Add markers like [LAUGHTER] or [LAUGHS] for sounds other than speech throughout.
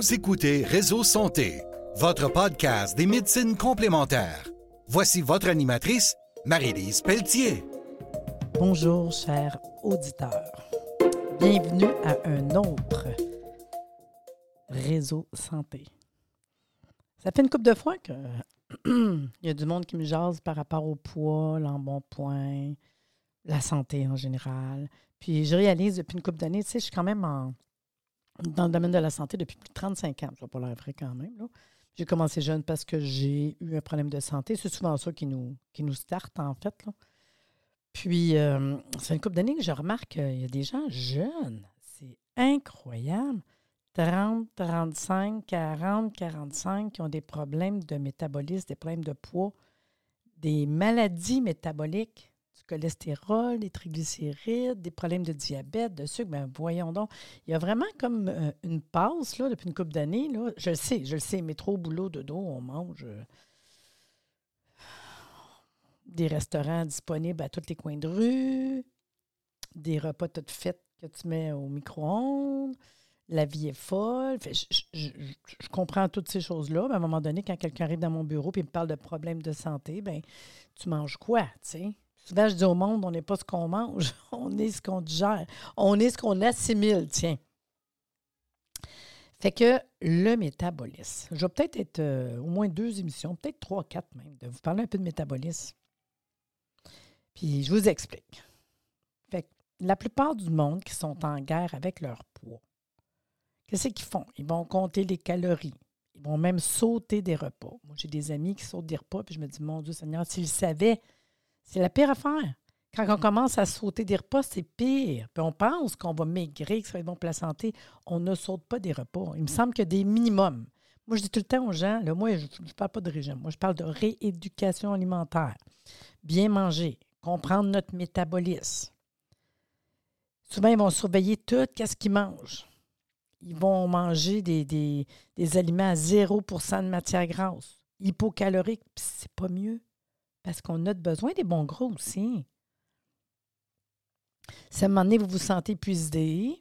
Vous écoutez Réseau Santé, votre podcast des médecines complémentaires. Voici votre animatrice, Marie-Lise Pelletier. Bonjour, chers auditeurs. Bienvenue à un autre Réseau Santé. Ça fait une couple de fois que [CLEARS THROAT] il y a du monde qui me jase par rapport au poids, l'embonpoint, la santé en général. Puis je réalise depuis une couple d'années, tu sais, je suis quand même dans le domaine de la santé depuis plus de 35 ans. Ça pas l'air vrai quand même. J'ai commencé jeune parce que j'ai eu un problème de santé. C'est souvent ça qui nous, qui nous starte, en fait. Puis, euh, c'est une couple d'années que je remarque qu'il y a des gens jeunes. C'est incroyable. 30, 35, 40, 45 qui ont des problèmes de métabolisme, des problèmes de poids, des maladies métaboliques, du cholestérol, des triglycérides, des problèmes de diabète, de sucre. Bien, voyons donc. Il y a vraiment comme euh, une pause là, depuis une couple d'années. Je le sais, je le sais, métro, boulot, de dos, on mange. Euh, des restaurants disponibles à tous les coins de rue, des repas tout faits que tu mets au micro-ondes la vie est folle. je, comprends toutes ces choses-là. Mais à un moment donné, quand quelqu'un arrive dans mon bureau et me parle de problèmes de santé, ben tu manges quoi, tu sais? Souvent, je dis au monde, on n'est pas ce qu'on mange, [LAUGHS] on est ce qu'on digère, on est ce qu'on assimile, tiens. Fait que le métabolisme. Je vais peut-être être, euh, au moins deux émissions, peut-être trois, quatre même, de vous parler un peu de métabolisme. Puis je vous explique. Fait que la plupart du monde qui sont en guerre avec leur poids, Qu'est-ce qu'ils font? Ils vont compter les calories. Ils vont même sauter des repas. Moi, j'ai des amis qui sautent des repas, puis je me dis, mon Dieu Seigneur, s'ils savaient, c'est la pire affaire. Quand on commence à sauter des repas, c'est pire. Puis on pense qu'on va maigrir, que ça va être bon pour la santé. On ne saute pas des repas. Il me semble qu'il des minimums. Moi, je dis tout le temps aux gens, là, moi, je ne parle pas de régime, moi, je parle de rééducation alimentaire. Bien manger, comprendre notre métabolisme. Souvent, ils vont surveiller tout, qu'est-ce qu'ils mangent ils vont manger des, aliments à 0% de matière grasse, hypocaloriques, puis c'est pas mieux. Parce qu'on a besoin des bons gros aussi. Si à un moment donné, vous vous sentez épuisé,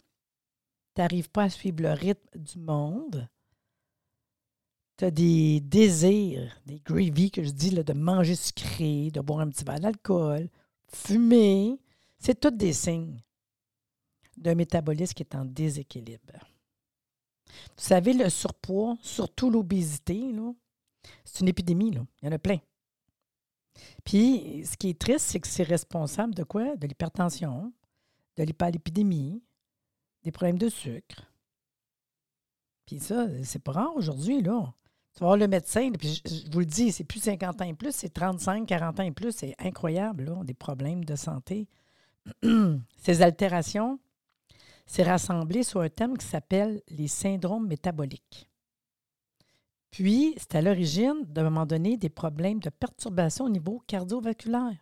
tu n'arrives pas à suivre le rythme du monde, tu as des désirs, des gravy que je dis, là, de manger sucré, de boire un petit verre d'alcool, fumer, c'est tous des signes d'un métabolisme qui est en déséquilibre. Vous savez, le surpoids, surtout l'obésité, c'est une épidémie. Là. Il y en a plein. Puis, ce qui est triste, c'est que c'est responsable de quoi? De l'hypertension, de l'hyperlipidémie, des problèmes de sucre. Puis ça, c'est pas rare aujourd'hui, là. Tu vas voir le médecin, puis je, vous le dis, c'est plus 50 ans et plus, c'est 35, 40 ans et plus. C'est incroyable, là, des problèmes de santé. [CLEARS THROAT] Ces altérations s'est rassemblé sur un thème qui s'appelle les syndromes métaboliques. Puis, c'est à l'origine, d'un moment donné, des problèmes de perturbation au niveau cardiovasculaire.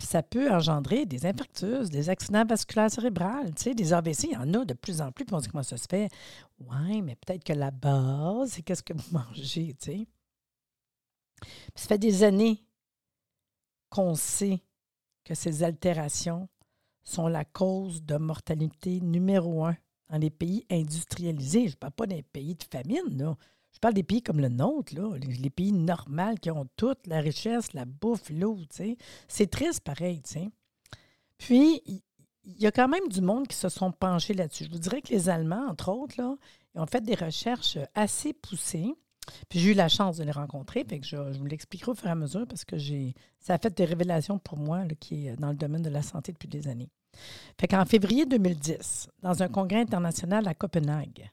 Puis ça peut engendrer des infarctus, des accidents vasculaires cérébrales, tu sais, des AVC, il y en a de plus en plus. Puis on se dit comment ça se fait? Oui, mais peut-être que la base, c'est qu'est-ce que vous [LAUGHS] mangez, tu sais. Puis ça fait des années qu'on sait que ces altérations sont la cause de mortalité numéro un dans les pays industrialisés. Je ne parle pas des pays de famine, là. Je parle des pays comme le nôtre, là, les pays normaux qui ont toute la richesse, la bouffe, l'eau, C'est triste pareil. Puis, il y a quand même du monde qui se sont penchés là-dessus. Je vous dirais que les Allemands, entre autres, là, ont fait des recherches assez poussées. Puis j'ai eu la chance de les rencontrer, je, vous l'expliquerai au fur et à mesure parce que j'ai ça a fait des révélations pour moi qui est dans le domaine de la santé depuis des années. Fait qu'en février 2010, dans un congrès international à Copenhague,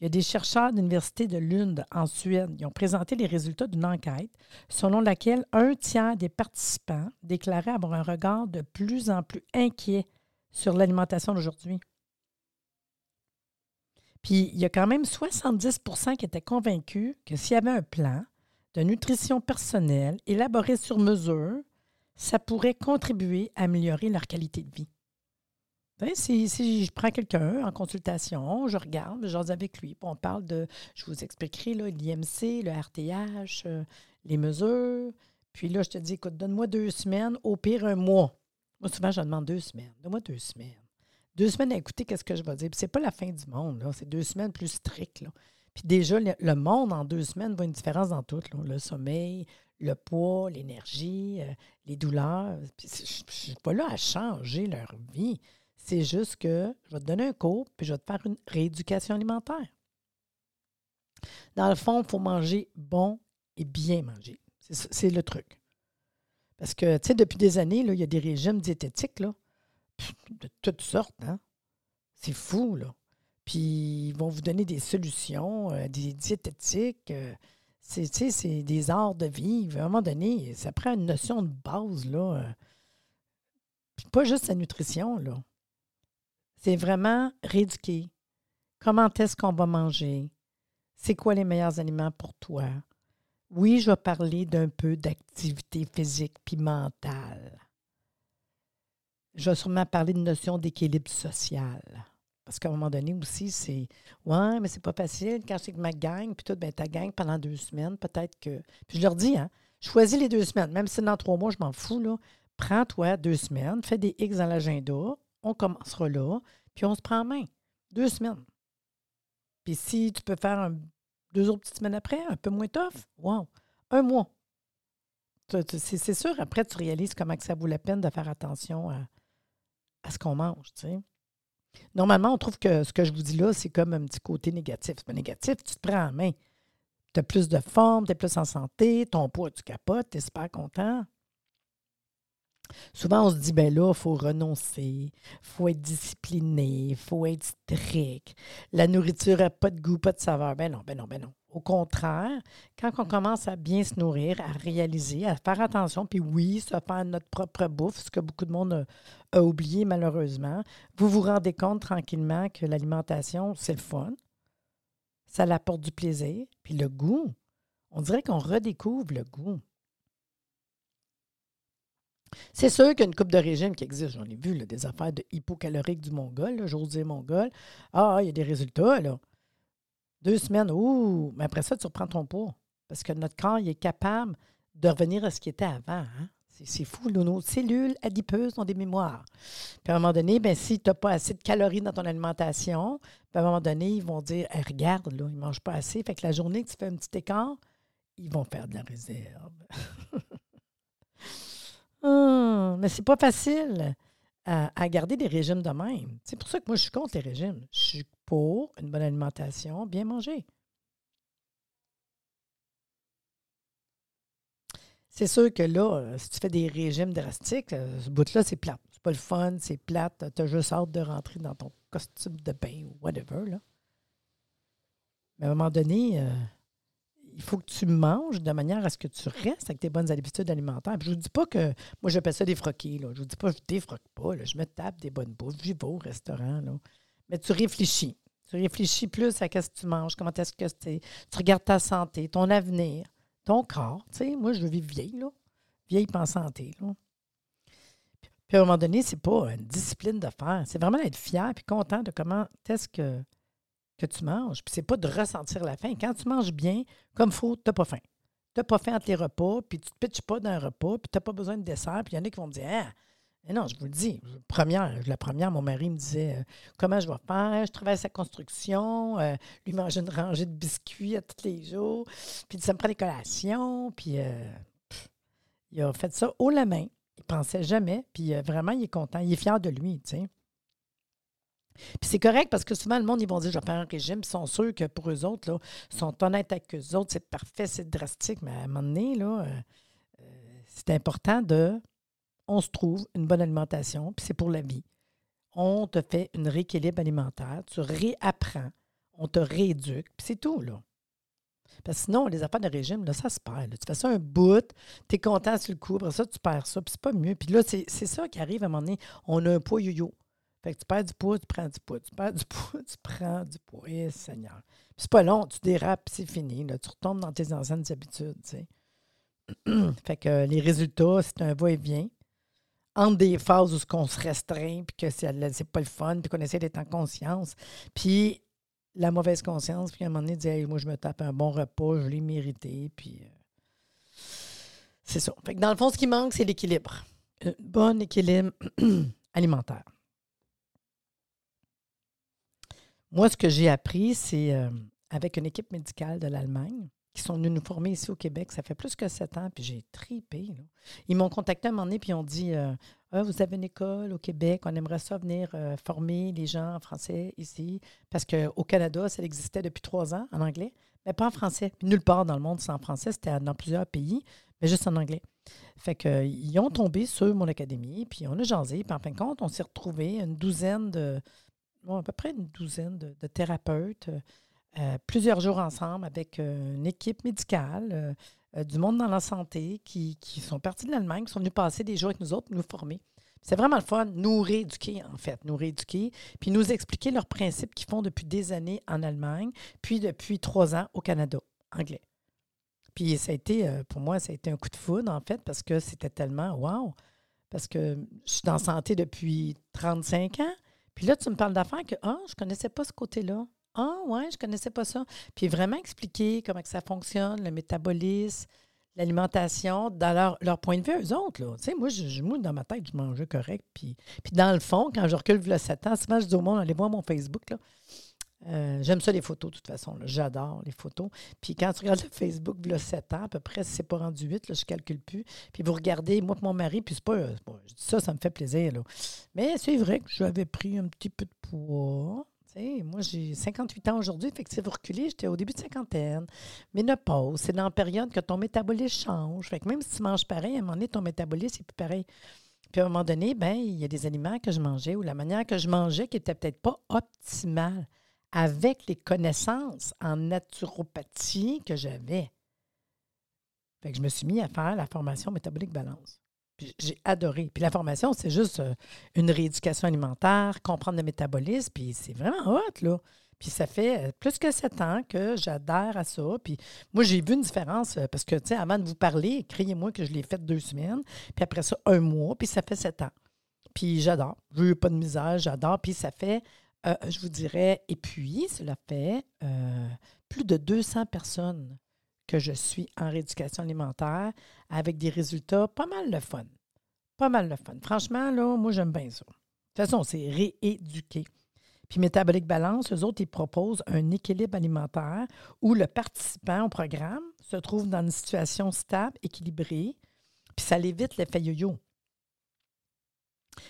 il y a des chercheurs de l'Université de Lund en Suède qui ont présenté les résultats d'une enquête selon laquelle un tiers des participants déclaraient avoir un regard de plus en plus inquiet sur l'alimentation d'aujourd'hui. Puis il y a quand même 70% qui étaient convaincus que s'il y avait un plan de nutrition personnelle élaboré sur mesure, ça pourrait contribuer à améliorer leur qualité de vie. Ben, si, je prends quelqu'un en consultation, je regarde, j'ose avec lui, on parle de, je vous expliquerai l'IMC, le RTH, euh, les mesures. Puis là, je te dis, écoute, donne-moi deux semaines, au pire un mois. Moi, souvent, je demande deux semaines. Donne-moi deux semaines. Deux semaines à écouter qu'est-ce que je vais dire? Puis c'est pas la fin du monde. C'est deux semaines plus strictes. Puis déjà, le, monde, en deux semaines, voit une différence dans tout. Le sommeil, le poids, l'énergie, euh, les douleurs. Puis je ne suis pas là à changer leur vie. C'est juste que je vais te donner un cours, puis je vais te faire une rééducation alimentaire. Dans le fond, il faut manger bon et bien manger. C'est le truc. Parce que, tu sais, depuis des années, il y a des régimes diététiques, là, de toutes sortes. Hein? C'est fou, là. Puis ils vont vous donner des solutions, euh, des diététiques. euh, c'est, tu sais, c'est des arts de vivre. À un moment donné, ça prend une notion de base, là. euh, pas juste la nutrition, là. C'est vraiment rééduquer. Comment est-ce qu'on va manger? C'est quoi les meilleurs aliments pour toi? Oui, je vais parler d'un peu d'activité physique puis mentale. Je vais sûrement parler de notion d'équilibre social. Parce qu'à un moment donné aussi, c'est Ouais, mais c'est pas facile. Quand c'est que ma gang, puis tout, ben ta gang pendant deux semaines, peut-être que. Puis je leur dis, hein, choisis les deux semaines. Même si dans trois mois, je m'en fous, là. Prends-toi deux semaines, fais des X dans l'agenda, on commencera là, puis on se prend en main. Deux semaines. Puis si tu peux faire deux autres petites semaines après, un peu moins tough, wow. Un mois. C'est sûr, après, tu réalises comment que ça vaut la peine de faire attention à, ce qu'on mange, tu sais. Normalement, on trouve que ce que je vous dis là, c'est comme un petit côté négatif. C'est négatif, tu te prends en main. Tu as plus de forme, tu es plus en santé, ton poids, tu capotes, tu es super content. Souvent, on se dit, ben là, il faut renoncer, il faut être discipliné, il faut être strict. La nourriture n'a pas de goût, pas de saveur. Ben non, ben non, ben non. Au contraire, quand on commence à bien se nourrir, à réaliser, à faire attention, puis oui, se faire notre propre bouffe, ce que beaucoup de monde a, a oublié malheureusement, vous vous rendez compte tranquillement que l'alimentation, c'est le fun. Ça l'apporte du plaisir. Puis le goût, on dirait qu'on redécouvre le goût. C'est sûr qu'il y a une coupe de régime qui existe. J'en ai vu là, des affaires de hypocalorique du mongol, j'ose dire mongol. Ah, il y a des résultats, là. Deux semaines, ouh, mais après ça, tu reprends ton poids. Parce que notre corps, il est capable de revenir à ce qui était avant. hein. C'est- fou, nos cellules adipeuses ont des mémoires. Puis à un moment donné, ben, si tu n'as pas assez de calories dans ton alimentation, puis à un moment donné, ils vont dire Hey, regarde, ils ne mangent pas assez. Fait que la journée que tu fais un petit écart, ils vont faire de la réserve. [LAUGHS] Hum, mais c'est pas facile à, à garder des régimes de même. C'est pour ça que moi, je suis contre les régimes. Je suis pour une bonne alimentation, bien manger. C'est sûr que là, euh, si tu fais des régimes drastiques, euh, ce bout-là, c'est plate. C'est pas le fun, c'est plate. Tu as juste hâte de rentrer dans ton costume de bain ou whatever. Là. Mais à un moment donné, euh, il faut que tu manges de manière à ce que tu restes avec tes bonnes habitudes alimentaires. Je ne vous dis pas que moi, j'appelle ça des. Là. Je ne vous dis pas que je défroque pas. Je me tape des bonnes bouffes. J'y vais au restaurant. Là. Mais tu réfléchis. Tu réfléchis plus à ce que tu manges, comment est-ce que c'est. Tu regardes ta santé, ton avenir, ton corps. Tu sais, moi, je veux vivre vieille, là. Vieille en santé, là. Puis à un moment donné, c'est pas une discipline de faire. C'est vraiment d'être fier et content de comment est-ce que, que tu manges. Puis c'est pas de ressentir la faim. Quand tu manges bien, comme faut, tu n'as pas faim. Tu n'as pas faim entre les repas, puis tu te pitches pas dans un repas, puis tu n'as pas besoin de dessert. Puis il y en a qui vont me dire Ah, non, je vous le dis. Première, la première, mon mari me disait euh, Comment je vais faire? Je travaille à sa construction, euh, lui manger une rangée de biscuits à tous les jours, puis ça me prend des collations. Puis euh, il a fait ça haut la main. Il pensait jamais, puis vraiment, il est content. Il est fier de lui, tu sais. Puis c'est correct parce que souvent, le monde, ils vont dire, je vais faire un régime. Ils sont sûrs que pour eux autres, ils sont honnêtes avec eux autres, c'est parfait, c'est drastique. Mais à un moment donné, euh, euh, c'est important de. On se trouve une bonne alimentation, puis c'est pour la vie. On te fait une rééquilibre alimentaire, tu réapprends, on te rééduque, puis c'est tout, là. Parce que sinon, les affaires de régime, là, ça se perd. Tu fais ça un bout, tu es content sur le coup, après ça, tu perds ça, puis c'est pas mieux. Puis là, c'est c'est ça qui arrive à un moment donné. On a un poids yo-yo. Fait que tu perds du poids, tu prends du poids. Tu perds du [LAUGHS] poids, tu prends du poids. Eh, Seigneur. C'est pas long, tu dérapes, c'est fini. Là. Tu retombes dans tes anciennes habitudes, tu sais. [CLEARS THROAT] fait que les résultats, c'est un va-et-vient. Entre des phases où ce qu'on se restreint, puis que c'est pas le fun, puis qu'on essaie d'être en conscience. Puis la mauvaise conscience, puis à un moment donné, dire Hey, moi, je me tape un bon repas, je l'ai mérité, puis euh, c'est ça. Fait que dans le fond, ce qui manque, c'est l'équilibre. Un bon équilibre [CLEARS THROAT] alimentaire. Moi, ce que j'ai appris, c'est euh, avec une équipe médicale de l'Allemagne qui sont venus nous former ici au Québec. Ça fait plus que sept ans, puis j'ai tripé. Ils m'ont contacté à un moment donné, puis ils ont dit euh, ah, Vous avez une école au Québec, on aimerait ça venir euh, former les gens en français ici. Parce qu'au Canada, ça existait depuis trois ans en anglais, mais pas en français. nulle part dans le monde, c'est en français. C'était dans plusieurs pays, mais juste en anglais. Fait qu'ils ont tombé sur mon académie, puis on a jasé. Puis en fin de compte, on s'est retrouvés une douzaine de. À peu près une douzaine de thérapeutes euh, plusieurs jours ensemble avec euh, une équipe médicale, euh, du monde dans la santé qui, sont partis de l'Allemagne, qui sont venus passer des jours avec nous autres, nous former. C'est vraiment le fun, nous rééduquer, en fait, nous rééduquer, puis nous expliquer leurs principes qu'ils font depuis des années en Allemagne, puis depuis trois ans au Canada, anglais. Puis ça a été, pour moi, ça a été un coup de foudre, en fait, parce que c'était tellement wow! Parce que je suis la santé depuis 35 ans. Puis là, tu me parles d'affaires que, ah, je ne connaissais pas ce côté-là. Ah, ouais, je ne connaissais pas ça. Puis vraiment expliquer comment ça fonctionne, le métabolisme, l'alimentation, dans leur, point de vue, eux autres. Là. Tu sais, moi, je, moi, dans ma tête, je mangeais correct. Puis, puis dans le fond, quand je recule le 7 ans, souvent, je dis au monde, allez voir mon Facebook. Là. Euh, j'aime ça les photos, de toute façon. J'adore les photos. Puis quand tu regardes le [LAUGHS] Facebook, le 7 ans, à peu près, si c'est pas rendu 8, là, je ne calcule plus. Puis vous regardez, moi et mon mari, puis c'est pas, Je dis ça, ça me fait plaisir. Là. Mais c'est vrai que j'avais pris un petit peu de poids moi, j'ai 58 ans aujourd'hui, fait que si vous j'étais au début de cinquantaine. Ménopause, c'est dans la période que ton métabolisme change. Fait que même si tu manges pareil, à un moment donné, ton métabolisme n'est plus pareil. Puis à un moment donné, ben, il y a des aliments que je mangeais ou la manière que je mangeais qui n'était peut-être pas optimale avec les connaissances en naturopathie que j'avais. Fait que je me suis mis à faire la formation métabolique balance j'ai adoré. Puis la formation, c'est juste euh, une rééducation alimentaire, comprendre le métabolisme, puis c'est vraiment hot, là. Puis ça fait euh, plus que sept ans que j'adhère à ça. Puis moi, j'ai vu une différence euh, parce que, tu sais, avant de vous parler, criez-moi que je l'ai fait deux semaines, puis après ça, un mois, puis ça fait sept ans. Puis j'adore. Je veux pas de misère, j'adore. Puis ça fait, je vous dirais, et puis cela fait plus de 200 personnes que je suis en rééducation alimentaire avec des résultats pas mal le fun. Pas mal le fun. Franchement, là, moi, j'aime bien ça. De toute façon, c'est rééduquer. Puis Métabolique Balance, eux autres, ils proposent un équilibre alimentaire où le participant au programme se trouve dans une situation stable, équilibrée, puis ça l'évite l'effet yo-yo.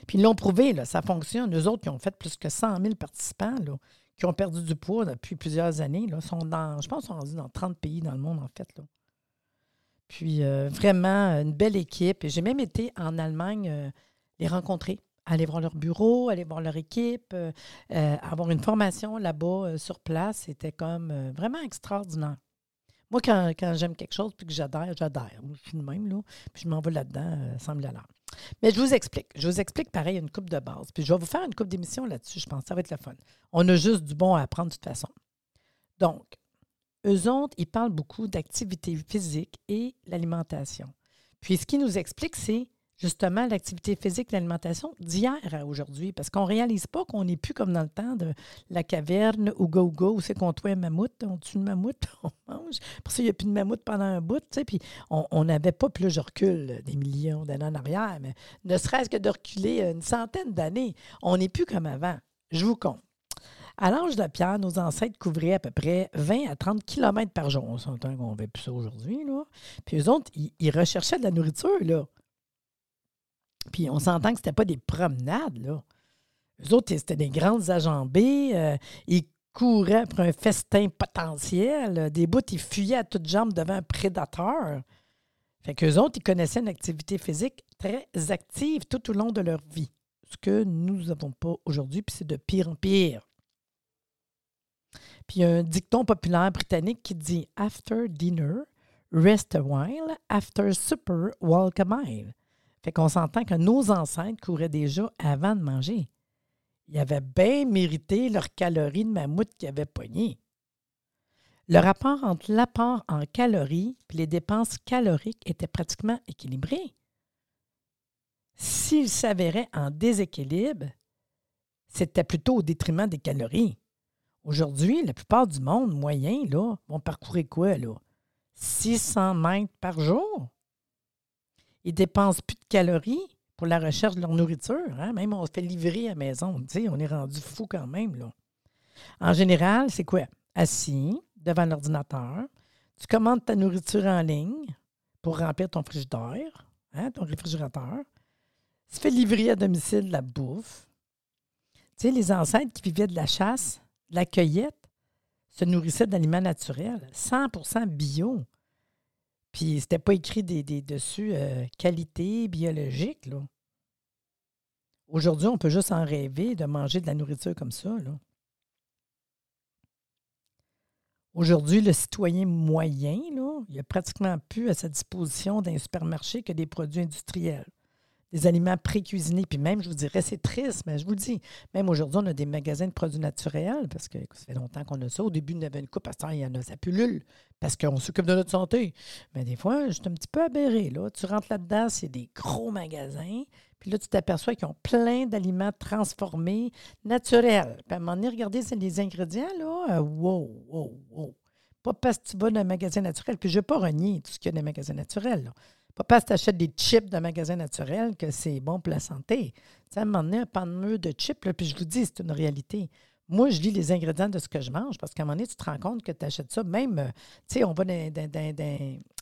Puis ils l'ont prouvé, là, ça fonctionne. Eux autres qui ont fait plus que 100 000 participants, qui ont perdu du poids depuis plusieurs années. Là, sont dans, je pense sont rendus dans 30 pays dans le monde, en fait. Puis euh, vraiment, une belle équipe. J'ai même été en Allemagne euh, les rencontrer, aller voir leur bureau, aller voir leur équipe, euh, avoir une formation là-bas sur place. C'était comme vraiment extraordinaire. Moi, quand, j'aime quelque chose puis que j'adhère, j'adhère. Je suis le même, là. Puis je m'en vais là-dedans sans me l'alerte. Mais je vous explique. Je vous explique pareil une coupe de base. Puis je vais vous faire une coupe d'émission là-dessus. Je pense ça va être le fun. On a juste du bon à apprendre de toute façon. Donc, eux autres, ils parlent beaucoup d'activité physique et l'alimentation. Puis ce qu'ils nous expliquent, c'est justement l'activité physique, l'alimentation d'hier à aujourd'hui, parce qu'on ne réalise pas qu'on n'est plus comme dans le temps de la caverne ou go go, où c'est qu'on tue un mammouth, on tue le mammouth, [LAUGHS] on mange. Pour ça, il n'y a plus de mammouth pendant un bout, tu sais, puis on n'avait pas, plus je recule des millions d'années en arrière, mais ne serait-ce que de reculer une centaine d'années, on n'est plus comme avant. Je vous compte. À l'âge de pierre, nos ancêtres couvraient à peu près 20 à 30 km par jour. On s'entend qu'on ne plus ça aujourd'hui. Puis eux autres, ils recherchaient de la nourriture. Là. Puis on s'entend que c'était pas des promenades, là. Eux autres, c'était des grandes ajambées. Euh, ils couraient après un festin potentiel. Des bouts, ils fuyaient à toutes jambes devant un prédateur. Fait qu'eux autres, ils connaissaient une activité physique très active tout au long de leur vie. Ce que nous n'avons pas aujourd'hui, puis c'est de pire en pire. Puis il y a un dicton populaire britannique qui dit After dinner, rest a while. After supper, walk a mile. Fait qu'on s'entend que nos ancêtres couraient déjà avant de manger. Ils avaient bien mérité leurs calories de mammouth qu'ils avaient pogné. Le rapport entre l'apport en calories et les dépenses caloriques était pratiquement équilibré. S'il s'avérait en déséquilibre, c'était plutôt au détriment des calories. Aujourd'hui, la plupart du monde moyen là, vont parcourir quoi? Là? 600 mètres par jour? Ils dépensent plus de calories pour la recherche de leur nourriture. Hein? Même on se fait livrer à la maison. on est rendu fou quand même. Là. En général, c'est quoi? Assis, devant l'ordinateur. Tu commandes ta nourriture en ligne pour remplir ton frigidaire, hein, ton réfrigérateur. Tu fais livrer à domicile la bouffe. Tu les ancêtres qui vivaient de la chasse, de la cueillette, se nourrissaient d'aliments naturels, 100% bio. Puis c'était pas écrit des, dessus euh, qualité biologique. Aujourd'hui, on peut juste en rêver de manger de la nourriture comme ça. Aujourd'hui, le citoyen moyen, il a pratiquement plus à sa disposition d'un supermarché que des produits industriels des aliments pré-cuisinés. Puis même, je vous dirais, c'est triste, mais je vous le dis, même aujourd'hui, on a des magasins de produits naturels parce que ça fait longtemps qu'on a ça. Au début, on avait une coupe, à ce il y en a, ça pullule parce qu'on s'occupe de notre santé. Mais des fois, je suis un petit peu aberré. Là. Tu rentres là-dedans, c'est des gros magasins. Puis là, tu t'aperçois qu'ils ont plein d'aliments transformés, naturels. Puis à un moment donné, regardez les ingrédients, là. Euh, wow, wow, wow. Pas parce que tu vas dans un magasin naturel. Puis je ne vais pas renier tout ce qu'il y a dans les magasins naturels. Là. Pas parce que tu achètes des chips de magasin naturel que c'est bon pour la santé. Tu à un moment donné, un pan de chips, puis je vous dis, c'est une réalité. Moi, je lis les ingrédients de ce que je mange parce qu'à un moment donné, tu te rends compte que tu achètes ça. Même, euh, tu sais, on va dans,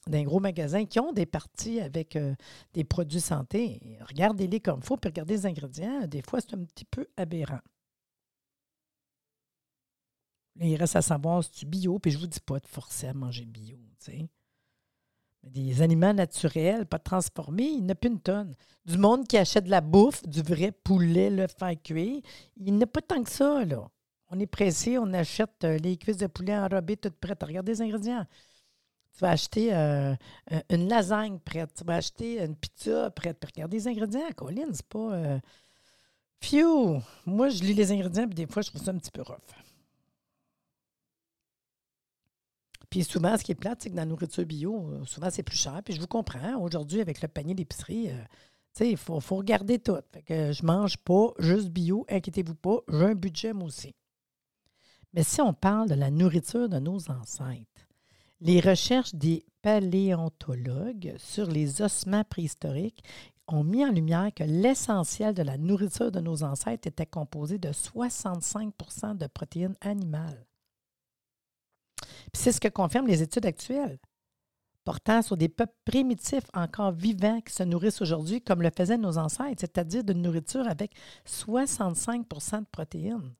dans, gros magasin qui ont des parties avec euh, des produits santé. Regardez-les comme il faut, puis regardez les ingrédients. Des fois, c'est un petit peu aberrant. il reste à savoir si tu bio, puis je ne vous dis pas de forcer à manger bio, tu sais. Des aliments naturels, pas transformés, il n'y a plus une tonne. Du monde qui achète de la bouffe, du vrai poulet, le faire cuire, il n'y a pas tant que ça, là. On est pressé, on achète euh, les cuisses de poulet enrobées toutes prêtes. Regarde les ingrédients. Tu vas acheter euh, une lasagne prête, tu vas acheter une pizza prête. Puis regarde les ingrédients, Colin, c'est pas. Euh... Moi, je lis les ingrédients, puis des fois, je trouve ça un petit peu rough. Puis souvent, ce qui est plate, c'est que dans la nourriture bio, euh, souvent, c'est plus cher. Puis je vous comprends. Aujourd'hui, avec le panier d'épicerie, euh, il faut, faut, regarder tout. Fait que je mange pas juste bio, inquiétez-vous pas, j'ai un budget moi aussi. Mais si on parle de la nourriture de nos ancêtres, les recherches des paléontologues sur les ossements préhistoriques ont mis en lumière que l'essentiel de la nourriture de nos ancêtres était composé de 65% de protéines animales c'est ce que confirment les études actuelles, portant sur des peuples primitifs encore vivants qui se nourrissent aujourd'hui comme le faisaient nos ancêtres, c'est-à-dire d'une nourriture avec 65% de protéines.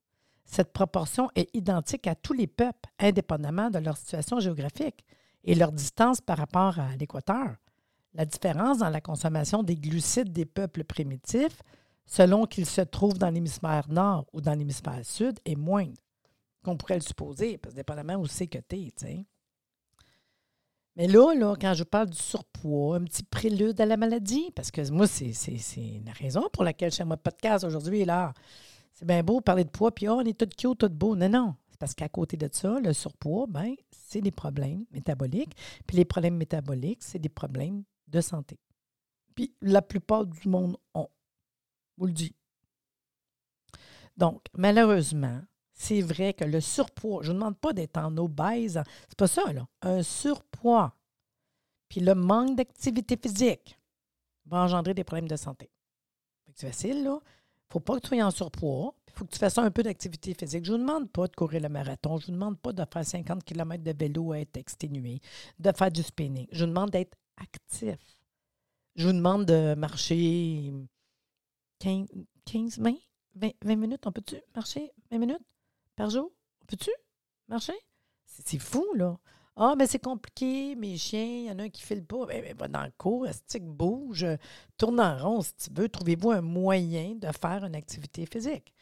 Cette proportion est identique à tous les peuples, indépendamment de leur situation géographique et leur distance par rapport à l'équateur. La différence dans la consommation des glucides des peuples primitifs, selon qu'ils se trouvent dans l'hémisphère nord ou dans l'hémisphère sud, est moindre qu'on pourrait le supposer, parce que dépendamment où c'est que tu es. Mais là, quand je parle du surpoids, un petit prélude à la maladie, parce que moi, c'est la raison pour laquelle je fais mon podcast aujourd'hui. Là, c'est bien beau parler de poids, puis oh, on est tout cute, tout beau. Non, non. C'est parce qu'à côté de ça, le surpoids, ben, c'est des problèmes métaboliques. Puis les problèmes métaboliques, c'est des problèmes de santé. Puis la plupart du monde ont. Vous le dis. Donc, malheureusement, c'est vrai que le surpoids, je ne demande pas d'être en obèse, c'est pas ça, là. Un surpoids, puis le manque d'activité physique va engendrer des problèmes de santé. C'est facile, là. Faut pas que tu sois en surpoids. Il faut que tu fasses un peu d'activité physique. Je ne vous demande pas de courir le marathon. Je ne vous demande pas de faire 50 km de vélo à être exténué, de faire du spinning. Je vous demande d'être actif. Je vous demande de marcher 15, 15 20, 20 minutes. On peut-tu marcher 20 minutes? Par jour? Peux-tu marcher? C'est fou, là. Ah, mais c'est compliqué, mes chiens, il y en a un qui ne file pas. Ben, ben, va dans le cours, stick bouge, tourne en rond si tu veux. Trouvez-vous un moyen de faire une activité physique?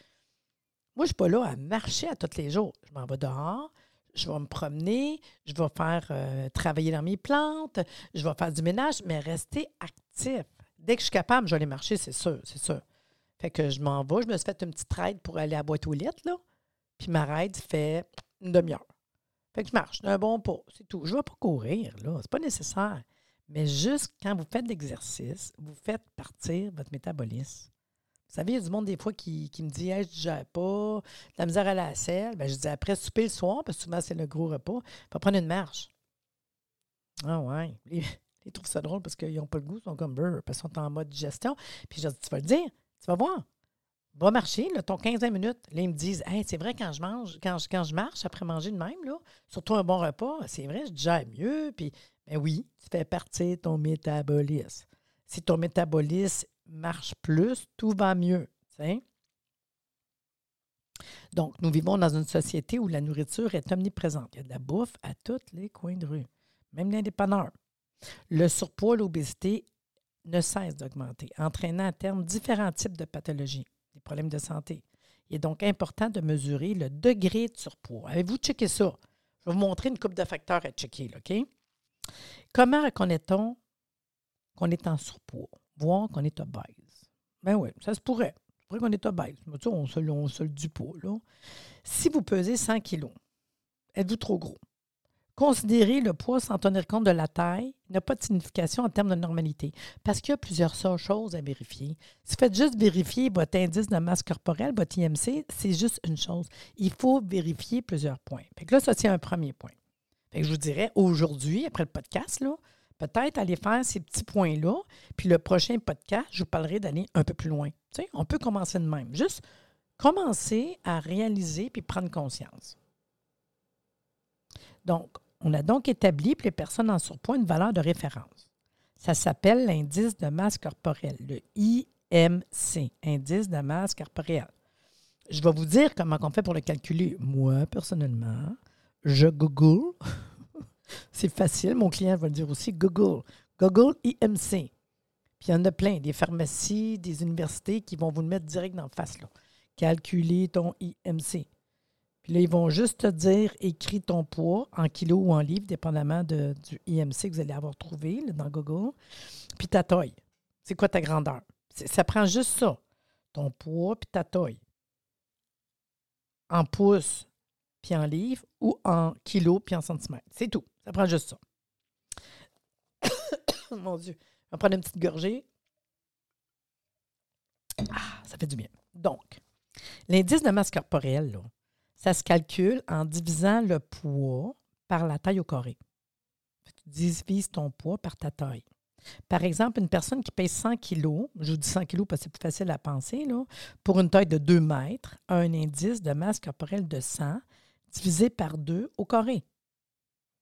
Moi, je ne suis pas là à marcher à tous les jours. Je m'en vais dehors, je vais me promener, je vais faire euh, travailler dans mes plantes, je vais faire du ménage, mais rester actif. Dès que je suis capable, je vais aller marcher, c'est sûr, c'est sûr. Fait que je m'en vais, je me suis fait une petite traite pour aller à boîte aux lettres, là puis ma raide fait une demi-heure. Fait que je marche d'un bon pas, c'est tout. Je ne vais pas courir, là, c'est pas nécessaire. Mais juste quand vous faites l'exercice, vous faites partir votre métabolisme. Vous savez, il y a du monde des fois qui, me dit hey, je ne pas, la misère à la selle. Ben, je dis après souper le soir, parce que souvent c'est le gros repas, faut prendre une marche. Ah ouais. Ils, trouvent ça drôle parce qu'ils n'ont pas le goût, ils sont comme beurre, parce qu'ils sont en mode gestion. Puis je dis, tu vas le dire, tu vas voir Va marcher, ton 15 minutes. Là, ils me disent Hey, c'est vrai, quand je mange, quand je, quand je marche après manger de même, là, surtout un bon repas, c'est vrai, je digère mieux. Puis, ben oui, tu fais partie de ton métabolisme. Si ton métabolisme marche plus, tout va mieux. Donc, nous vivons dans une société où la nourriture est omniprésente. Il y a de la bouffe à tous les coins de rue, même l'indépendant. Le surpoids, l'obésité ne cesse d'augmenter, entraînant à terme différents types de pathologies, problèmes de santé. Il est donc important de mesurer le degré de surpoids. Avez-vous checké ça? Je vais vous montrer une coupe de facteurs à checker, OK? Comment reconnaît-on qu'on est en surpoids, voire qu'on est obèse? Ben oui, ça se pourrait. pourrait qu'on est obèse. Mais on se, on se le dit pas, là. Si vous pesez 100 kilos, êtes-vous trop gros? Considérer le poids sans tenir compte de la taille n'a pas de signification en termes de normalité parce qu'il y a plusieurs choses à vérifier. Si vous faites juste vérifier votre indice de masse corporelle, votre IMC, c'est juste une chose. Il faut vérifier plusieurs points. Fait que là, ça, c'est un premier point. Fait que je vous dirais, aujourd'hui, après le podcast, là, peut-être aller faire ces petits points-là, puis le prochain podcast, je vous parlerai d'aller un peu plus loin. On peut commencer de même. Juste commencer à réaliser puis prendre conscience. Donc, on a donc établi pour les personnes en surpoids une valeur de référence. Ça s'appelle l'indice de masse corporelle, le IMC, indice de masse corporelle. Je vais vous dire comment on fait pour le calculer. Moi, personnellement, je Google. [LAUGHS] C'est facile, mon client va le dire aussi. Google. Google IMC. Puis il y en a plein, des pharmacies, des universités qui vont vous le mettre direct dans le face. Là. Calculer ton IMC. Puis là, ils vont juste te dire écris ton poids en kilos ou en livres, dépendamment de, du IMC que vous allez avoir trouvé dans Google. Puis ta taille. C'est quoi ta grandeur? Ça prend juste ça. Ton poids puis ta taille. En pouces puis en livres ou en kilos puis en centimètres. C'est tout. Ça prend juste ça. [COUGHS] Mon Dieu. On va prendre une petite gorgée. Ah, ça fait du bien. Donc, l'indice de masse corporelle, là, ça se calcule en divisant le poids par la taille au carré. Tu divises ton poids par ta taille. Par exemple, une personne qui pèse 100 kg, je vous dis 100 kg parce que c'est plus facile à penser, là, pour une taille de 2 mètres, a un indice de masse corporelle de 100 divisé par 2 au carré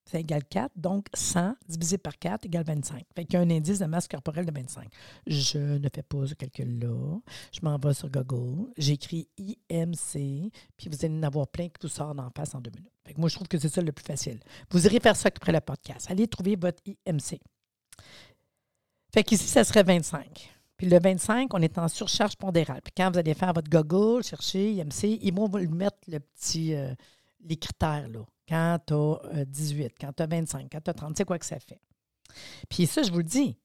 ça égale 4. Donc, 100 divisé par 4 égale 25. Fait qu'il y a un indice de masse corporelle de 25. Je ne fais pas ce calcul-là. Je m'en vais sur Google. J'écris IMC, puis vous allez en avoir plein qui vous sortent en face en deux minutes. Fait que moi, je trouve que c'est ça le plus facile. Vous irez faire ça après le podcast. Allez trouver votre IMC. Fait qu'ici, ça serait 25. Puis le 25, on est en surcharge pondérale. Puis quand vous allez faire votre Google, chercher IMC, ils vont vous mettre le petit, euh, les critères, là quand tu as 18, quand tu as 25, quand tu as 30, c'est quoi que ça fait? Puis ça, je vous le dis,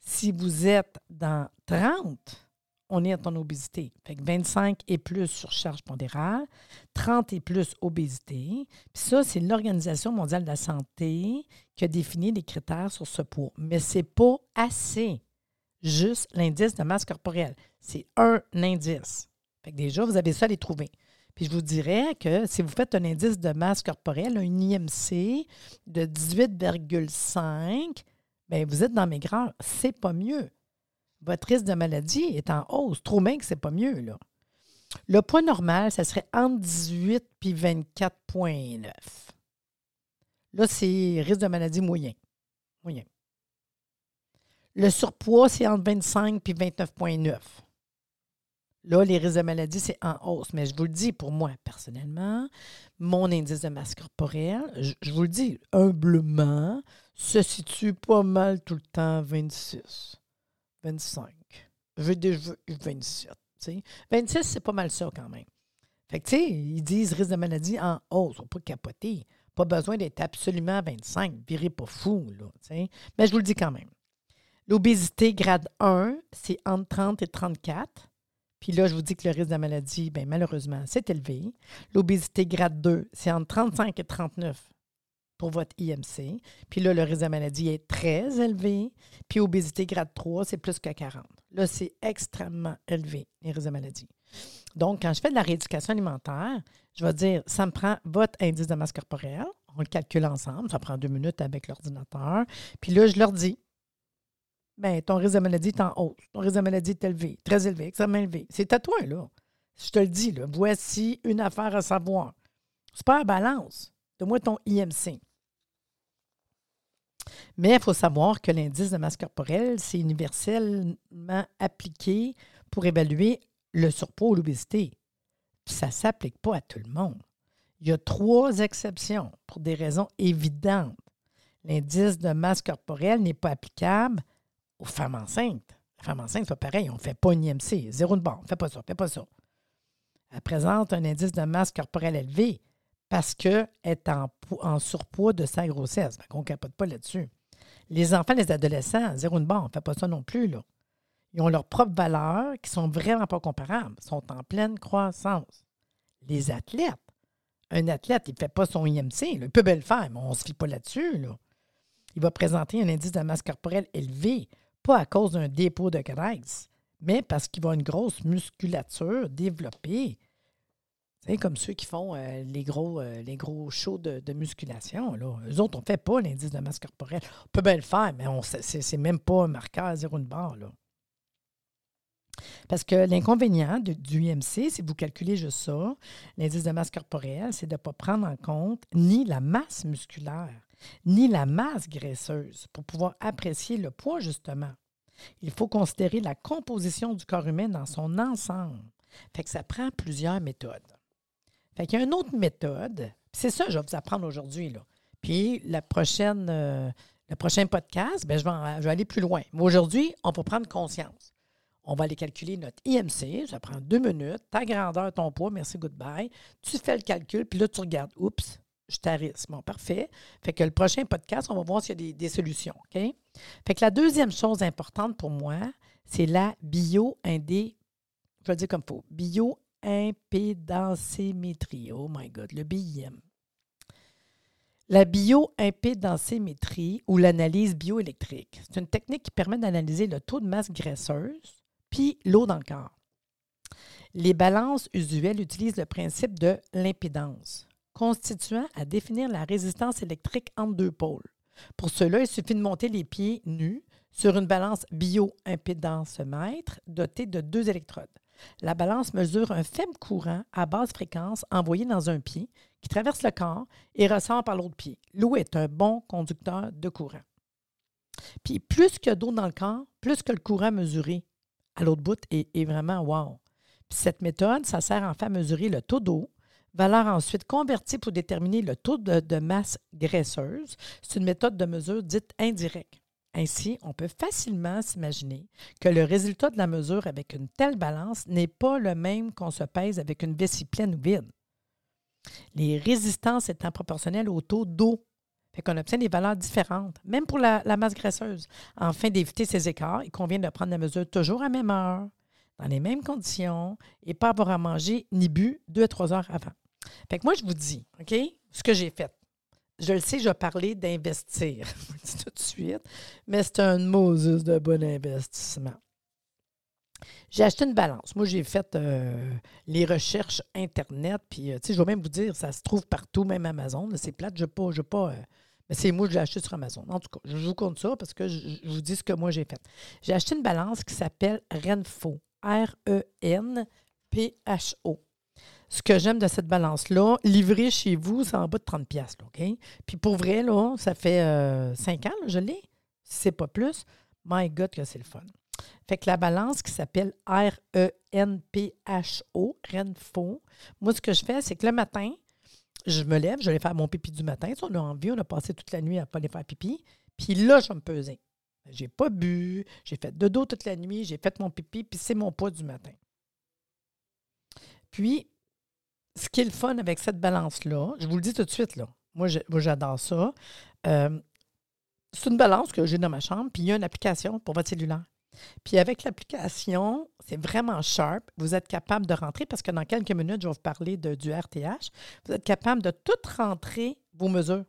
si vous êtes dans 30, on est en obésité. Fait que 25 et plus surcharge pondérale, 30 et plus obésité. Puis ça, c'est l'Organisation mondiale de la santé qui a défini des critères sur ce poids. Mais ce n'est pas assez. Juste l'indice de masse corporelle. C'est un indice. Fait que déjà, vous avez ça à les trouver. Puis je vous dirais que si vous faites un indice de masse corporelle, un IMC de 18,5, bien, vous êtes dans mes grands. C'est pas mieux. Votre risque de maladie est en hausse. Trop bien que c'est pas mieux, là. Le poids normal, ça serait entre 18 et 24,9. Là, c'est risque de maladie moyen. Moyen. Le surpoids, c'est entre 25 et 29,9. Là, les risques de maladie, c'est en hausse. Mais je vous le dis, pour moi, personnellement, mon indice de masse corporelle, je, vous le dis humblement, se situe pas mal tout le temps 26, 25. Je déjà 27. 26, c'est pas mal ça quand même. Fait que, tu sais, ils disent risque de maladie en hausse. On peut capoter. Pas besoin d'être absolument à 25. Virez pas fou, là. Mais je vous le dis quand même. L'obésité grade 1, c'est entre 30 et 34. Puis là, je vous dis que le risque de la maladie, bien, malheureusement, c'est élevé. L'obésité grade 2, c'est entre 35 et 39 pour votre IMC. Puis là, le risque de la maladie est très élevé. Puis obésité grade 3, c'est plus que 40. Là, c'est extrêmement élevé, les risques de maladie. Donc, quand je fais de la rééducation alimentaire, je vais dire, ça me prend votre indice de masse corporelle. On le calcule ensemble. Ça prend deux minutes avec l'ordinateur. Puis là, je leur dis, ben, ton risque de maladie est en hausse. Ton risque de maladie est élevé, très élevé, extrêmement élevé. C'est à toi, là. Je te le dis, là, voici une affaire à savoir. C'est pas balance. Donne-moi ton IMC. Mais il faut savoir que l'indice de masse corporelle, c'est universellement appliqué pour évaluer le surpoids ou l'obésité. Ça ne s'applique pas à tout le monde. Il y a trois exceptions pour des raisons évidentes. L'indice de masse corporelle n'est pas applicable aux femmes enceintes. La femme enceinte, c'est pareil, on ne fait pas une IMC, zéro de bord, on ne fait pas ça, on ne fait pas ça. Elle présente un indice de masse corporelle élevé parce qu'elle est en, surpoids de sa grossesse. on ne capote pas là-dessus. Les enfants, les adolescents, zéro de bord, on ne fait pas ça non plus. Là. Ils ont leurs propres valeurs qui sont vraiment pas comparables, sont en pleine croissance. Les athlètes, un athlète, il ne fait pas son IMC. Il peut bien le faire, mais on ne se fie pas là-dessus. Là. Il va présenter un indice de masse corporelle élevé, pas à cause d'un dépôt de graisse, mais parce qu'il va une grosse musculature développée. C'est comme ceux qui font euh, les, gros, euh, les gros shows de, musculation. Là. Eux autres, on ne fait pas l'indice de masse corporelle. On peut bien le faire, mais ce n'est même pas un marqueur à zéro de barre. Parce que l'inconvénient du IMC, si vous calculez juste ça, l'indice de masse corporelle, c'est de ne pas prendre en compte ni la masse musculaire, ni la masse graisseuse pour pouvoir apprécier le poids, justement. Il faut considérer la composition du corps humain dans son ensemble. Fait que ça prend plusieurs méthodes. Fait qu'il y a une autre méthode, c'est ça que je vais vous apprendre aujourd'hui. Puis la prochaine, euh, le prochain podcast, ben, je, vais, je vais aller plus loin. Mais aujourd'hui, on va prendre conscience. On va aller calculer notre IMC. Ça prend deux minutes. Ta grandeur, ton poids, merci, goodbye. Tu fais le calcul, puis là, tu regardes. Oups, je tarisse. Bon, parfait. Fait que le prochain podcast, on va voir s'il y a des, solutions. OK? Fait que la deuxième chose importante pour moi, c'est la bio-indé. Je vais dire comme faut. Bio-impédensémétrie. Oh my God, le BIM. La bio-impédensémétrie ou l'analyse bioélectrique, c'est une technique qui permet d'analyser le taux de masse graisseuse puis l'eau dans le corps. Les balances usuelles utilisent le principe de l'impédance, constituant à définir la résistance électrique entre deux pôles. Pour cela, il suffit de monter les pieds nus sur une balance bio-impédance-mètre dotée de deux électrodes. La balance mesure un faible courant à basse fréquence envoyé dans un pied qui traverse le corps et ressort par l'autre pied. L'eau est un bon conducteur de courant. Puis plus que d'eau dans le corps, plus que le courant mesuré à l'autre bout est, vraiment wow. cette méthode, ça sert en fait à mesurer le taux d'eau, valeur ensuite convertie pour déterminer le taux de, masse graisseuse. C'est une méthode de mesure dite indirecte. Ainsi, on peut facilement s'imaginer que le résultat de la mesure avec une telle balance n'est pas le même qu'on se pèse avec une vessie pleine ou vide. Les résistances étant proportionnelles au taux d'eau fait qu'on obtient des valeurs différentes, même pour la, masse graisseuse. Afin d'éviter ces écarts, il convient de prendre la mesure toujours à même heure, dans les mêmes conditions, et pas avoir à manger ni bu deux à trois heures avant. Fait que moi, je vous dis, OK, ce que j'ai fait. Je le sais, je vais parler d'investir. [LAUGHS] tout de suite, mais c'est un Moses de bon investissement. J'ai acheté une balance. Moi, j'ai fait euh, les recherches Internet, puis, euh, tu sais, je vais même vous dire, ça se trouve partout, même Amazon. C'est plate, je ne pas, je pas euh, mais c'est moi, je l'ai acheté sur Amazon. En tout cas, je vous compte ça parce que je, vous dis ce que moi j'ai fait. J'ai acheté une balance qui s'appelle Renfo. R-E-N-P-H-O. Ce que j'aime de cette balance-là, livrée chez vous, c'est en bas de 30$. OK? Puis pour vrai, là, ça fait euh, 5 ans, je l'ai. Si c'est pas plus, my God, que c'est le fun. Fait que la balance qui s'appelle R-E-N-P-H-O, Renfo, moi, ce que je fais, c'est que le matin, je me lève, je vais faire mon pipi du matin. on a envie, on a passé toute la nuit à ne pas aller faire pipi. Puis là, je vais me peser. J'ai pas bu, j'ai fait de dos toute la nuit, j'ai fait mon pipi, puis c'est mon poids du matin. Puis, ce qui est le fun avec cette balance-là, je vous le dis tout de suite, là. Moi, j'adore ça. Euh, c'est une balance que j'ai dans ma chambre, puis il y a une application pour votre cellulaire. Puis avec l'application, c'est vraiment sharp. Vous êtes capable de rentrer, parce que dans quelques minutes, je vais vous parler du RTH. Vous êtes capable de tout rentrer vos mesures.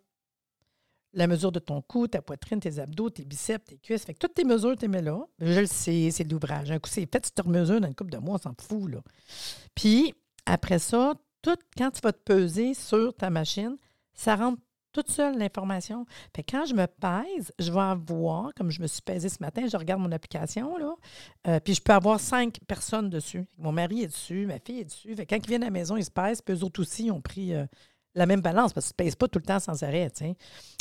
La mesure de ton cou, ta poitrine, tes abdos, tes biceps, tes cuisses. Fait toutes tes mesures, tu mets là. Je le sais, c'est de l'ouvrage. Un coup, c'est fait, tu te remesures dans une couple de mois, on s'en fout. Là. Puis après ça, tout, quand tu vas te peser sur ta machine, ça rentre toute seule l'information. Quand je me pèse, je vais avoir, comme je me suis pesée ce matin, je regarde mon application, là, euh, puis je peux avoir cinq personnes dessus. Mon mari est dessus, ma fille est dessus. Quand ils viennent à la maison, ils se pèsent, puis eux autres aussi ont pris euh, la même balance, parce qu'ils ne se pèsent pas tout le temps sans arrêt.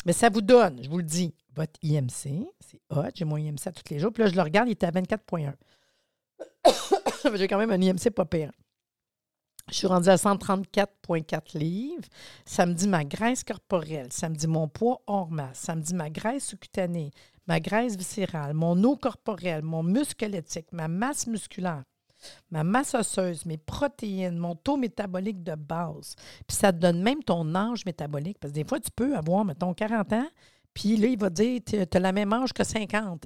Mais ça vous donne, je vous le dis, votre IMC, c'est hot, j'ai mon IMC à tous les jours. Puis là, je le regarde, il était à 24,1. [COUGHS] j'ai quand même un IMC pas pire. Je suis rendue à 134,4 livres. Ça me dit ma graisse corporelle, ça me dit mon poids hors masse, ça me dit ma graisse sous-cutanée, ma graisse viscérale, mon eau corporelle, mon muscle squelettique, ma masse musculaire, ma masse osseuse, mes protéines, mon taux métabolique de base. Puis ça te donne même ton âge métabolique. Parce que des fois, tu peux avoir, mettons, 40 ans, puis là, il va dire, tu as la même âge que 50.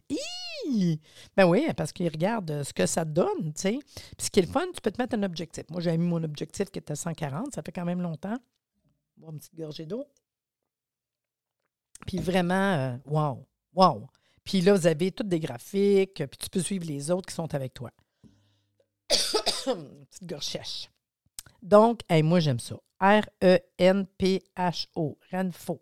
Ben oui, parce qu'il regarde euh, ce que ça donne, tu sais. Puis ce qui est le fun, tu peux te mettre un objectif. Moi, j'avais mis mon objectif qui était 140, ça fait quand même longtemps. Bon, une petite gorgée d'eau. Puis vraiment, waouh, wow, wow. Puis là, vous avez toutes des graphiques, puis tu peux suivre les autres qui sont avec toi. [COUGHS] petite gorge sèche. Donc, moi, j'aime ça. R-E-N-P-H-O, Renfo.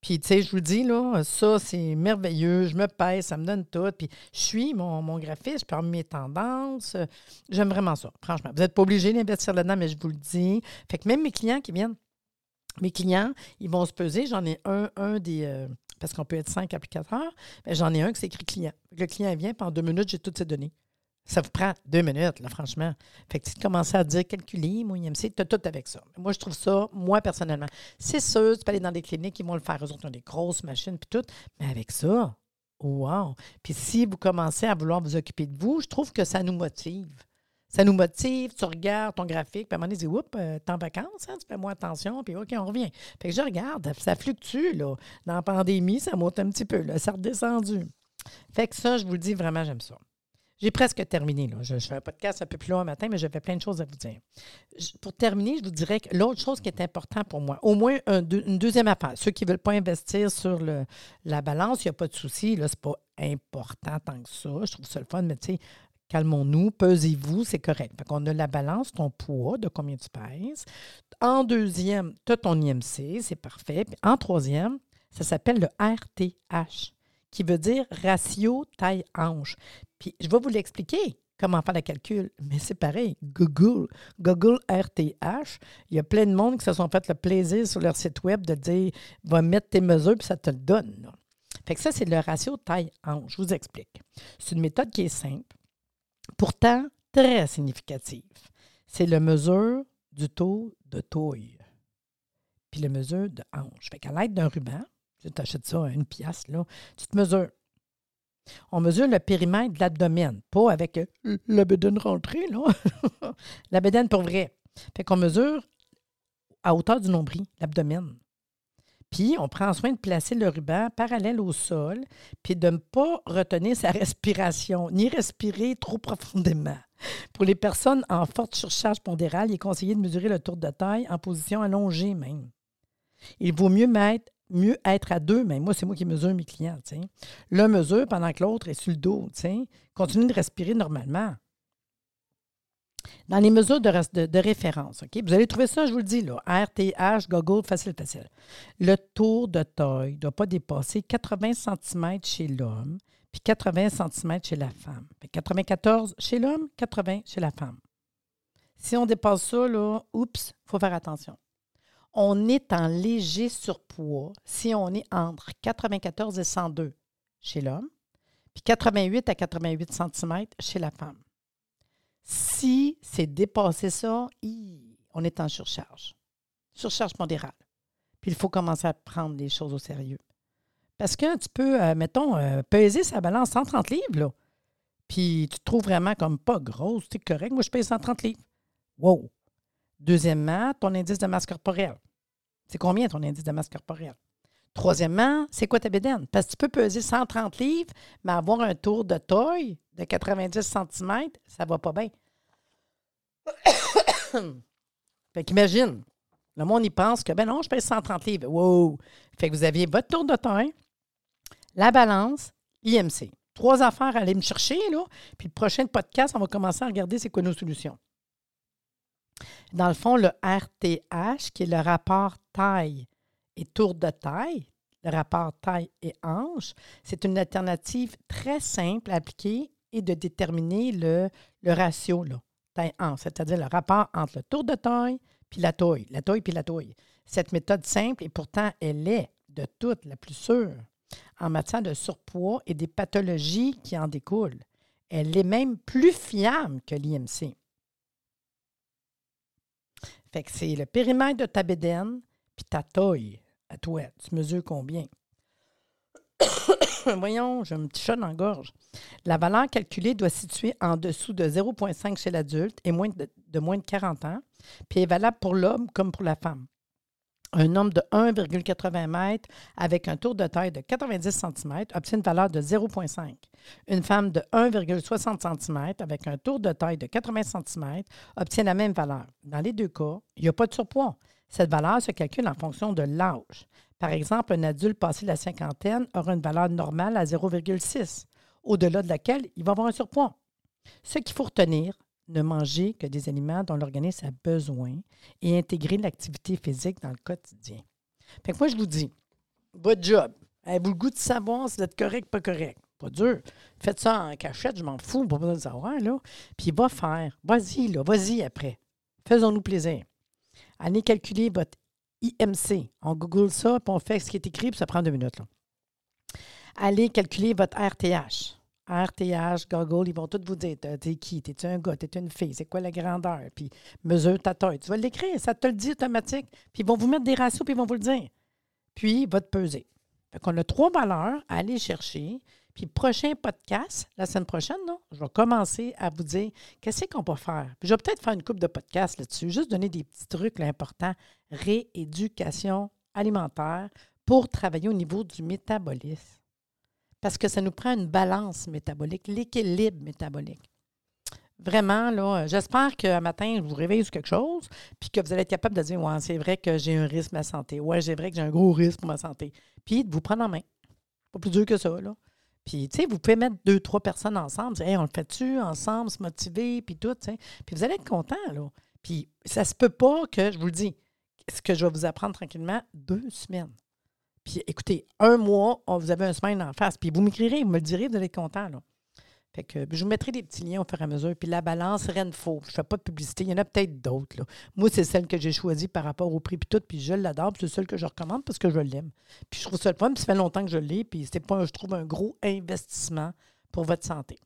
Puis, tu sais, je vous dis, là, ça, c'est merveilleux. Je me pèse, ça me donne tout. Puis, je suis mon, mon graphiste, je mes tendances. J'aime vraiment ça, franchement. Vous n'êtes pas obligé d'investir là-dedans, mais je vous le dis. Fait que même mes clients qui viennent, mes clients, ils vont se peser. J'en ai un, un des. Euh, parce qu'on peut être cinq applicateurs. Mais j'en ai un qui s'écrit client. Le client vient, pendant deux minutes, j'ai toutes ces données. Ça vous prend deux minutes, là, franchement. Fait que tu commences à dire calculer, moi, IMC, tu as tout avec ça. Moi, je trouve ça, moi, personnellement, c'est sûr, tu peux aller dans des cliniques, ils vont le faire. Eux autres des grosses machines, puis tout. Mais avec ça, wow! Puis si vous commencez à vouloir vous occuper de vous, je trouve que ça nous motive. Ça nous motive, tu regardes ton graphique, puis à un moment donné, tu dis, oups, euh, t'es en vacances, hein, tu fais moins attention, puis OK, on revient. Fait que je regarde, ça fluctue, là. Dans la pandémie, ça monte un petit peu, là, ça redescendu. Fait que ça, je vous le dis, vraiment, j'aime ça. J'ai presque terminé. Là. Je, fais un podcast un peu plus long un matin, mais j'avais plein de choses à vous dire. pour terminer, je vous dirais que l'autre chose qui est importante pour moi, au moins une deuxième affaire, ceux qui ne veulent pas investir sur le, la balance, il n'y a pas de souci. Ce n'est pas important tant que ça. Je trouve ça le fun, mais tu sais, calmons-nous, pesez-vous, c'est correct. Fait qu'on a la balance, ton poids, de combien tu pèses. En deuxième, tu as ton IMC, c'est parfait. Puis en troisième, ça s'appelle le RTH qui veut dire ratio taille-hanche. Puis je vais vous l'expliquer comment faire le calcul, mais c'est pareil. Google, Google RTH, il y a plein de monde qui se sont fait le plaisir sur leur site web de dire va mettre tes mesures puis ça te le donne. Fait que ça, c'est le ratio taille-hanche. Je vous explique. C'est une méthode qui est simple, pourtant très significative. C'est la mesure du taux de taille, puis la mesure de hanche. Fait qu'à l'aide d'un ruban, tu achètes ça à une pièce, là, tu te mesures. On mesure le périmètre de l'abdomen, pas avec euh, la bédaine rentrée, là. [LAUGHS] la pour vrai. Fait qu'on mesure à hauteur du nombril, l'abdomen. Puis, on prend soin de placer le ruban parallèle au sol, puis de ne pas retenir sa respiration, ni respirer trop profondément. Pour les personnes en forte surcharge pondérale, il est conseillé de mesurer le tour de taille en position allongée même. Il vaut mieux mettre mieux être à deux, mais moi, c'est moi qui mesure mes clients. L'un mesure pendant que l'autre est sur le dos. T'sais. Continue de respirer normalement. Dans les mesures de, de, référence? Vous allez trouver ça, je vous le dis, là, RTH, Google, facile, facile. Le tour de taille ne doit pas dépasser 80 cm chez l'homme, puis 80 cm chez la femme. 94 chez l'homme, 80 chez la femme. Si on dépasse ça, là, oups, il faut faire attention on est en léger surpoids si on est entre 94 et 102 chez l'homme, puis 88 à 88 cm chez la femme. Si c'est dépassé ça, on est en surcharge. Surcharge pondérale. Puis il faut commencer à prendre les choses au sérieux. Parce que tu peux, euh, mettons, euh, peser sa balance 130 livres. Puis tu te trouves vraiment comme pas grosse, c'est correct. Moi, je pèse 130 livres. Wow! Deuxièmement, ton indice de masse corporelle. C'est combien ton indice de masse corporelle? Troisièmement, c'est quoi ta bédaine? Parce que tu peux peser 130 livres, mais avoir un tour de taille de 90 cm, ça va pas bien. [COUGHS] fait qu'imagine, le monde y pense que, ben non, je pèse 130 livres. Wow! Fait que vous aviez votre tour de taille, la balance, IMC. Trois affaires à aller me chercher, là. Puis le prochain podcast, on va commencer à regarder c'est quoi nos solutions. Dans le fond, le RTH, qui est le rapport taille et tour de taille, le rapport taille et hanche, c'est une alternative très simple à appliquer et de déterminer le, ratio taille-hanche, c'est-à-dire le rapport entre le tour de taille puis la taille, la taille puis la taille. Cette méthode simple et pourtant elle est de toutes la plus sûre en matière de surpoids et des pathologies qui en découlent. Elle est même plus fiable que l'IMC. Fait que c'est le périmètre de ta bédaine puis ta taille à toi. Tu mesures combien? [COUGHS] Voyons, j'ai un petit chat dans gorge. La valeur calculée doit se situer en dessous de 0,5 chez l'adulte et moins de, de, moins de 40 ans, puis est valable pour l'homme comme pour la femme un homme de 1,80 m avec un tour de taille de 90 cm obtient une valeur de 0,5. Une femme de 1,60 cm avec un tour de taille de 80 cm obtient la même valeur. Dans les deux cas, il n'y a pas de surpoids. Cette valeur se calcule en fonction de l'âge. Par exemple, un adulte passé la cinquantaine aura une valeur normale à 0,6, au-delà de laquelle il va avoir un surpoids. Ce qu'il faut retenir, ne manger que des aliments dont l'organisme a besoin et intégrer l'activité physique dans le quotidien. Fait que moi, je vous dis, votre job, avez-vous le goût de savoir si vous êtes correct, pas correct? Pas dur. Faites ça en cachette, je m'en fous, pas besoin de savoir, là. Puis va faire. Vas-y, là, vas-y après. Faisons-nous plaisir. Allez calculer votre IMC. On google ça, puis on fait ce qui est écrit, puis ça prend deux minutes, là. Allez calculer votre RTH. RTH, Google, ils vont tous vous dire T'es qui? T'es-tu un gars? T'es une fille? C'est quoi la grandeur? Puis mesure ta taille. Tu vas l'écrire, ça te le dit automatique. Puis ils vont vous mettre des ratios, puis ils vont vous le dire. Puis il va te peser. Fait qu'on a trois valeurs à aller chercher. Puis prochain podcast, la semaine prochaine, non, je vais commencer à vous dire qu'est-ce qu'on peut faire. Puis je vais peut-être faire une coupe de podcast là-dessus, juste donner des petits trucs importants. Rééducation alimentaire pour travailler au niveau du métabolisme parce que ça nous prend une balance métabolique, l'équilibre métabolique. Vraiment, là, j'espère qu'un matin, je vous réveille sur quelque chose, puis que vous allez être capable de dire Ouais, c'est vrai que j'ai un risque pour ma santé. Ouais, c'est vrai que j'ai un gros risque pour ma santé. Puis de vous prendre en main. Pas plus dur que ça, là. Puis, tu sais, vous pouvez mettre deux, trois personnes ensemble, dire, on le fait-tu ensemble, se motiver, puis tout. Puis vous allez être content, là. Puis ça se peut pas que, je vous le dis, ce que je vais vous apprendre tranquillement, deux semaines. Puis écoutez, un mois, vous avez un semaine en face. Puis vous m'écrirez, vous me le direz, vous allez être content. Là. Fait que je vous mettrai des petits liens au fur et à mesure. Puis la balance Renfo, je ne fais pas de publicité. Il y en a peut-être d'autres. Moi, c'est celle que j'ai choisie par rapport au prix puis tout. Puis je l'adore. c'est celle que je recommande parce que je l'aime. Puis je trouve ça le fun. Puis ça fait longtemps que je l'ai. Puis c'est pas, je trouve, un gros investissement pour votre santé.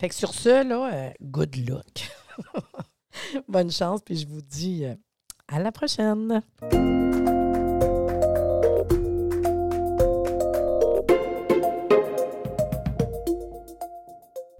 Fait que sur ce, là, euh, good luck. [LAUGHS] Bonne chance. Puis je vous dis euh, à la prochaine.